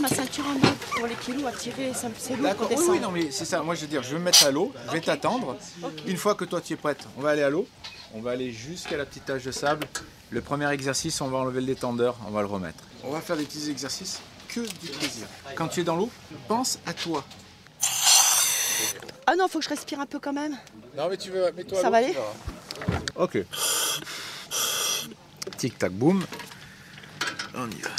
mettre ma ceinture en mode pour les kilos à tirer, ça me- c'est lourd D'accord, oui, oui, non, mais c'est ça. Moi, je veux dire, je vais me mettre à l'eau, je vais t'attendre. Une fois que toi, tu es prête, on va aller à l'eau. On va aller jusqu'à la petite tache de sable. Le premier exercice, on va enlever le détendeur, on va le remettre. On va faire des petits exercices que du plaisir. Quand tu es dans l'eau, pense à toi. Ah non, faut que je respire un peu quand même. Non, mais tu veux, mets-toi à Ça va aller. Ok. Tic tac boum. On y va.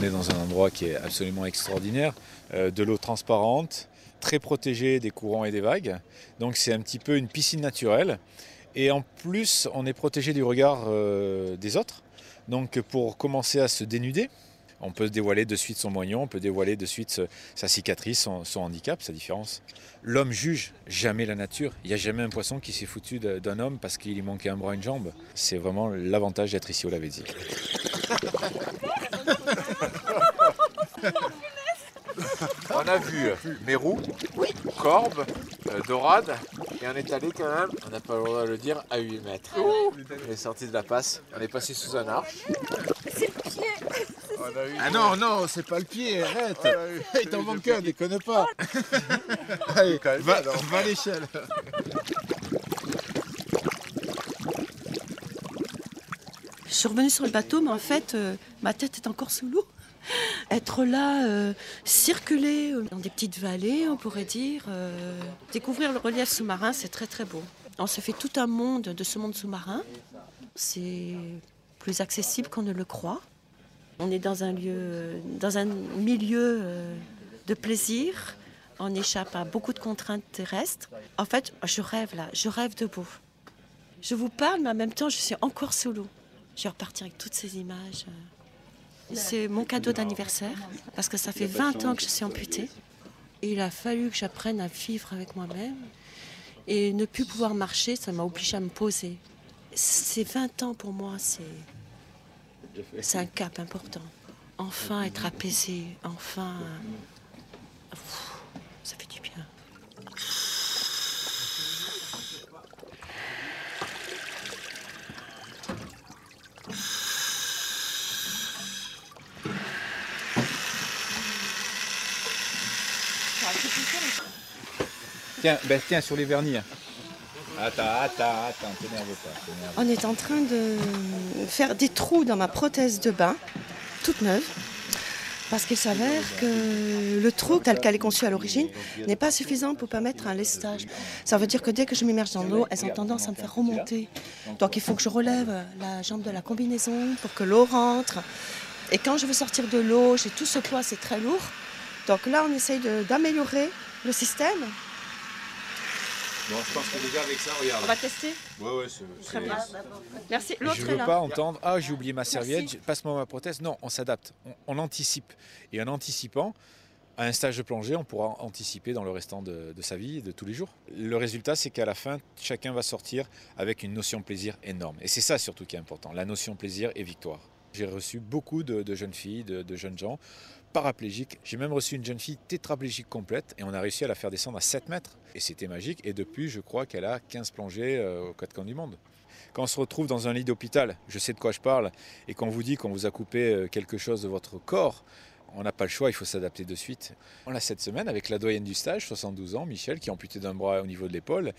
On est dans un endroit qui est absolument extraordinaire, euh, de l'eau transparente, très protégée des courants et des vagues. Donc c'est un petit peu une piscine naturelle. Et en plus, on est protégé du regard euh, des autres. Donc pour commencer à se dénuder, on peut dévoiler de suite son moignon, on peut dévoiler de suite ce- sa cicatrice, son, handicap, sa différence. L'homme juge jamais la nature. Il n'y a jamais un poisson qui s'est foutu d'un homme parce qu'il lui manquait un bras, une jambe. C'est vraiment l'avantage d'être ici au Lavezzi. a vu Mérou, Corbe, euh, Dorade, et on est allé quand même, on n'a pas le droit de le dire, à 8 mètres. On est sorti de la passe, on est passé sous un arche. Ah non, non, c'est pas le pied, arrête. Il t'en manque un, déconne pas. Allez, va, va à l'échelle. Je suis revenue sur le bateau, mais en fait, euh, ma tête est encore sous l'eau. Être là, euh, circuler euh, dans des petites vallées, on pourrait dire, euh, découvrir le relief sous-marin, c'est très très beau. On se fait tout un monde de ce monde sous-marin. C'est plus accessible qu'on ne le croit. On est dans un lieu, dans un milieu de plaisir. On échappe à beaucoup de contraintes terrestres. En fait, je rêve là, je rêve debout. Je vous parle, mais en même temps, je suis encore sous l'eau. Je vais repartir avec toutes ces images. C'est mon cadeau d'anniversaire, parce que ça fait 20 ans que je suis amputée. Il a fallu que j'apprenne à vivre avec moi-même. Et ne plus pouvoir marcher, ça m'a obligée à me poser. Ces 20 ans pour moi, c'est un cap important. Enfin être apaisé, enfin Ça fait du bien. Tiens, ben, tiens, sur les vernis. Attends, attends, attends, t'énerve pas. On est en train de faire des trous dans ma prothèse de bain, toute neuve, parce qu'il s'avère que le trou tel qu'elle est conçue à l'origine n'est pas suffisant pour permettre un lestage. Ça veut dire que dès que je m'immerge dans l'eau, elles ont tendance à me faire remonter. Donc il faut que je relève la jambe de la combinaison pour que l'eau rentre. Et quand je veux sortir de l'eau, j'ai tout ce poids, c'est très lourd. Donc là, on essaye d'améliorer le système. Je pense que déjà avec ça, regarde. On va tester Ouais, ouais, c'est- Très bien. Merci. L'autre Je est veux là. pas entendre Ah, j'ai oublié ma serviette, passe-moi ma prothèse. Non, on s'adapte, on, on anticipe. Et en anticipant, à un stage de plongée, on pourra anticiper dans le restant de, de sa vie et de tous les jours. Le résultat, c'est qu'à la fin, chacun va sortir avec une notion de plaisir énorme. Et c'est ça surtout qui est important la notion plaisir et victoire. J'ai reçu beaucoup de, de jeunes filles, de, de jeunes gens paraplégiques. J'ai même reçu une jeune fille tétraplégique complète et on a réussi à la faire descendre à 7 mètres. Et c'était magique. Et depuis, je crois qu'elle a 15 plongées euh, aux quatre coins du monde. Quand on se retrouve dans un lit d'hôpital, je sais de quoi je parle, et qu'on vous dit qu'on vous a coupé euh, quelque chose de votre corps, on n'a pas le choix, il faut s'adapter de suite. On l'a cette semaine avec la doyenne du stage, 72 ans, Michel, qui est amputé d'un bras au niveau de l'épaule,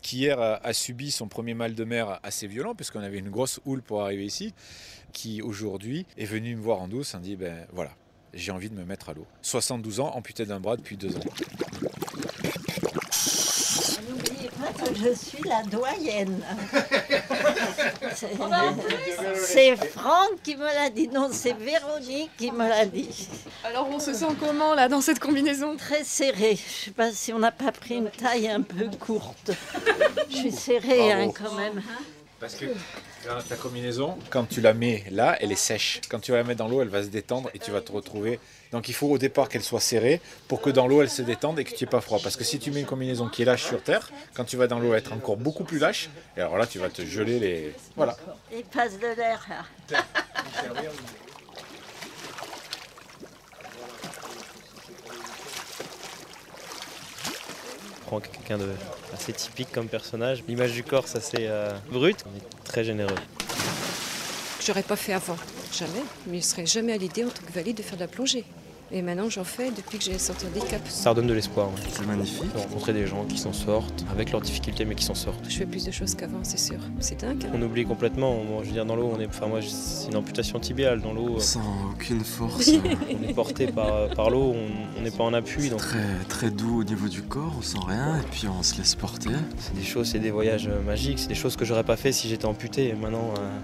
qui hier a, subi son premier mal de mer assez violent, puisqu'on avait une grosse houle pour arriver ici, qui aujourd'hui est venu me voir en douce, on dit, ben voilà, j'ai envie de me mettre à l'eau. 72 ans, amputé d'un bras depuis deux ans. N'oubliez pas que je suis la doyenne. C'est- Franck qui me l'a dit, non, c'est Véronique qui me l'a dit. Alors on se sent comment là dans cette combinaison? Très serré. Je sais pas si on n'a pas pris une taille un peu courte. Je suis serrée hein, quand même. Parce que ta combinaison, quand tu la mets là, elle est sèche. Quand tu vas la mettre dans l'eau, elle va se détendre et tu vas te retrouver. Donc il faut au départ qu'elle soit serrée pour que dans l'eau elle se détende et que tu n'aies pas froid. Parce que si tu mets une combinaison qui est lâche sur terre, quand tu vas dans l'eau, elle va être encore beaucoup plus lâche. Et alors là, tu vas te geler les. Voilà. Il passe de l'air quelqu'un de assez typique comme personnage. L'image du corps, c'est assez euh, brut, mais très généreux. J'aurais pas fait avant. jamais. Il ne me serait jamais à l'idée en tant que valide de faire de la plongée. Et maintenant, j'en fais depuis que j'ai sorti des caps. Ça redonne de l'espoir. ouais. C'est magnifique. De rencontrer des gens qui s'en sortent, avec leurs difficultés, mais qui s'en sortent. Je fais plus de choses qu'avant, c'est sûr. C'est dingue. hein. On oublie complètement. Moi, je veux dire, dans l'eau, on est. Enfin, moi, c'est une amputation tibiale. Dans l'eau, euh, sent aucune force. on est porté par, par l'eau, on n'est pas en appui. Donc, très, très doux au niveau du corps, on sent rien et puis on se laisse porter. c'est des choses, c'est des voyages euh, magiques. C'est des choses que j'aurais pas fait si j'étais amputé. Et maintenant, euh,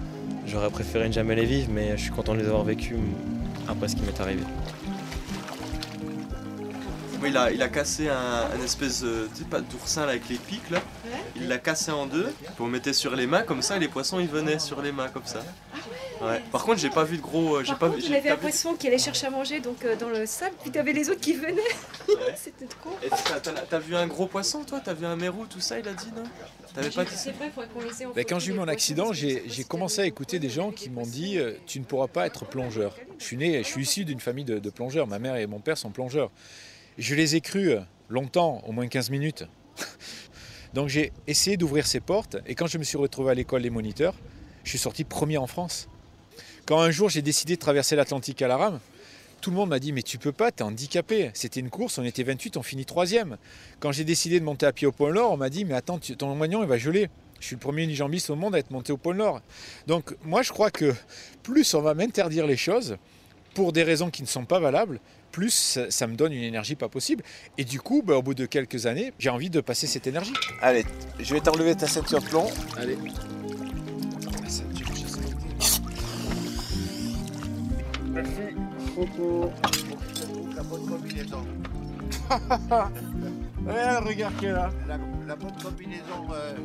j'aurais préféré ne jamais les vivre, mais je suis content de les avoir vécus mm, après ce qui m'est arrivé. Moi, il a, il a cassé un, un espèce de, pas, d'oursin là, avec les pics là. Il l'a cassé en deux, puis on mettait sur les mains comme ça, et les poissons ils venaient sur les mains comme ça. Ouais. Par contre, j'ai pas vu de gros. euh, J'ai Par pas contre, vu. il j'ai avait un vu- poisson qui allait chercher à manger donc euh, dans le sable, puis t'avais les autres qui venaient. Ouais. C'était trop. Et t'as- t'as t'as vu un gros poisson toi? T'as vu un mérou, tout ça? Il a dit non? T'avais pas dit ça? C'est vrai, il faudrait qu'on les ait en quand j'ai eu mon accident, j'ai commencé à écouter des gens qui m'ont dit euh, Tu ne pourras pas être plongeur. Je suis né, je suis issu d'une famille de, de plongeurs. Ma mère et mon père sont plongeurs. Je les ai crus euh, longtemps, au moins 15 minutes. Donc j'ai essayé d'ouvrir ces portes. Et quand je me suis retrouvé à l'école des moniteurs, je suis sorti premier en France. Quand un jour j'ai décidé de traverser l'Atlantique à la rame, tout le monde m'a dit mais tu peux pas, t'es handicapé. C'était une course, on était 28, on finit troisième. Quand j'ai décidé de monter à pied au pôle Nord, on m'a dit mais attends, ton moignon va geler. Je suis le premier unijambiste au monde à être monté au pôle Nord. Donc moi je crois que plus on va m'interdire les choses pour des raisons qui ne sont pas valables, plus ça, ça me donne une énergie pas possible. Et du coup, bah, au bout de quelques années, j'ai envie de passer cette énergie. Allez, je vais t'enlever ta ceinture de plomb. Allez. La ceinture, je sais. Merci. Coco. La bonne combinaison. Regarde, regarde qui est là. La, la bonne combinaison euh,